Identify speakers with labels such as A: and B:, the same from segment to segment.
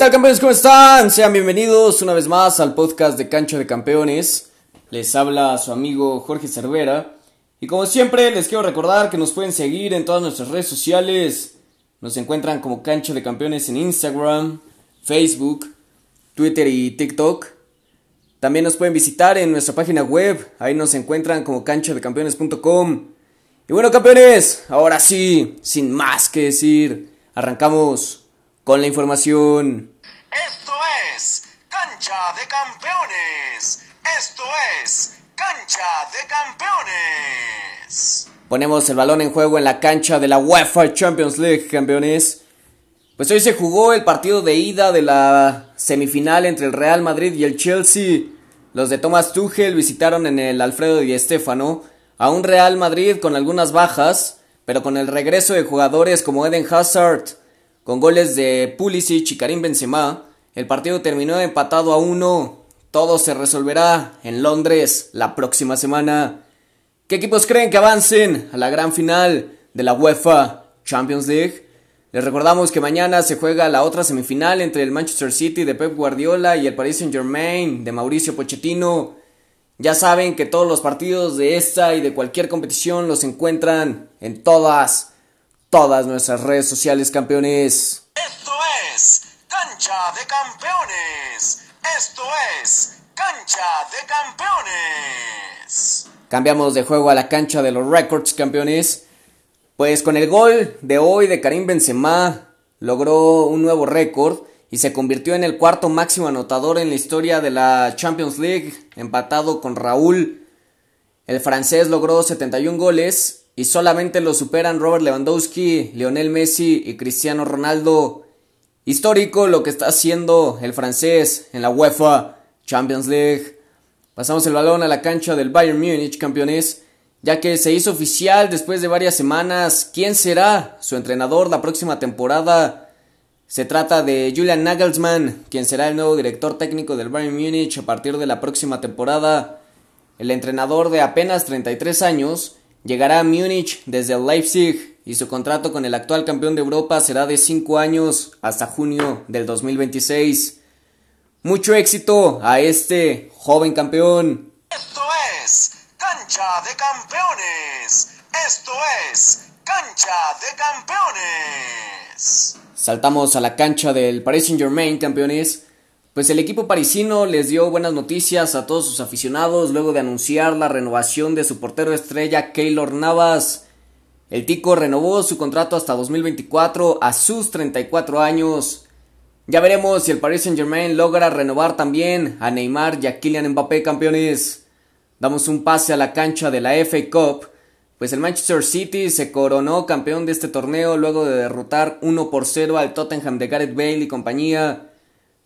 A: Tal campeones? ¿Cómo están? Sean bienvenidos una vez más al podcast de Cancha de Campeones. Les habla su amigo Jorge Cervera. Y como siempre les quiero recordar que nos pueden seguir en todas nuestras redes sociales. Nos encuentran como Cancha de Campeones en Instagram, Facebook, Twitter y TikTok. También nos pueden visitar en nuestra página web. Ahí nos encuentran como canchadecampeones.com. Y bueno campeones, ahora sí, sin más que decir, arrancamos con la información.
B: Esto es Cancha de Campeones. Esto es Cancha de Campeones.
A: Ponemos el balón en juego en la cancha de la UEFA Champions League, campeones. Pues hoy se jugó el partido de ida de la semifinal entre el Real Madrid y el Chelsea. Los de Thomas Tuchel visitaron en el Alfredo Di Stéfano a un Real Madrid con algunas bajas, pero con el regreso de jugadores como Eden Hazard, con goles de Pulisic y Karim Benzema, el partido terminó empatado a uno. Todo se resolverá en Londres la próxima semana. ¿Qué equipos creen que avancen a la gran final de la UEFA Champions League? Les recordamos que mañana se juega la otra semifinal entre el Manchester City de Pep Guardiola y el Paris Saint-Germain de Mauricio Pochettino. Ya saben que todos los partidos de esta y de cualquier competición los encuentran en todas todas nuestras redes sociales, campeones.
B: Esto es Cancha de Campeones. Esto es Cancha de Campeones.
A: Cambiamos de juego a la cancha de los Records, campeones. Pues con el gol de hoy de Karim Benzema logró un nuevo récord y se convirtió en el cuarto máximo anotador en la historia de la Champions League, empatado con Raúl. El francés logró 71 goles y solamente lo superan Robert Lewandowski, Lionel Messi y Cristiano Ronaldo. Histórico lo que está haciendo el francés en la UEFA Champions League. Pasamos el balón a la cancha del Bayern Múnich, campeones, ya que se hizo oficial después de varias semanas quién será su entrenador la próxima temporada. Se trata de Julian Nagelsmann, quien será el nuevo director técnico del Bayern Múnich a partir de la próxima temporada. El entrenador de apenas 33 años Llegará a Múnich desde Leipzig y su contrato con el actual campeón de Europa será de 5 años hasta junio del 2026. Mucho éxito a este joven campeón.
B: Esto es Cancha de Campeones. Esto es Cancha de Campeones.
A: Saltamos a la cancha del Paris Saint Germain, campeones. Pues el equipo parisino les dio buenas noticias a todos sus aficionados luego de anunciar la renovación de su portero estrella Keylor Navas. El Tico renovó su contrato hasta 2024 a sus 34 años. Ya veremos si el Paris Saint Germain logra renovar también a Neymar y a Kylian Mbappé campeones. Damos un pase a la cancha de la FA Cup, pues el Manchester City se coronó campeón de este torneo luego de derrotar 1 por 0 al Tottenham de Gareth Bale y compañía.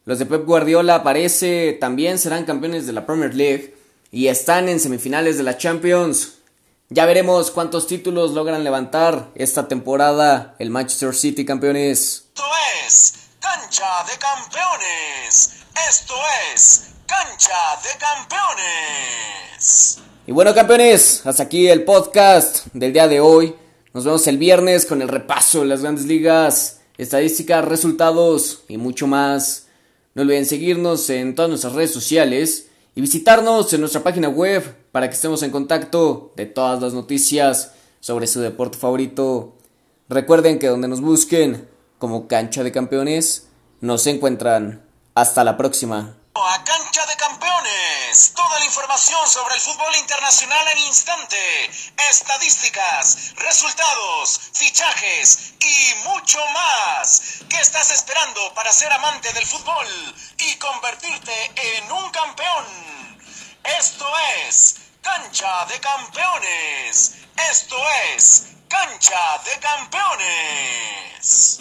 A: Los de Pep Guardiola parece también serán campeones de la Premier League y están en semifinales de la Champions. Ya veremos cuántos títulos logran levantar esta temporada el Manchester City campeones.
B: Esto es Cancha de Campeones. Esto es Cancha de Campeones.
A: Y bueno campeones, hasta aquí el podcast del día de hoy. Nos vemos el viernes con el repaso de las grandes ligas, estadísticas, resultados y mucho más. No olviden seguirnos en todas nuestras redes sociales y visitarnos en nuestra página web para que estemos en contacto de todas las noticias sobre su deporte favorito. Recuerden que donde nos busquen como cancha de campeones, nos encuentran. Hasta la próxima.
B: A cancha de campeones, toda la información sobre el fútbol internacional en instante, estadísticas, resultados, fichajes y mucho más. ¿Qué estás esperando para ser amante del fútbol y convertirte en un campeón? Esto es cancha de campeones. Esto es cancha de campeones.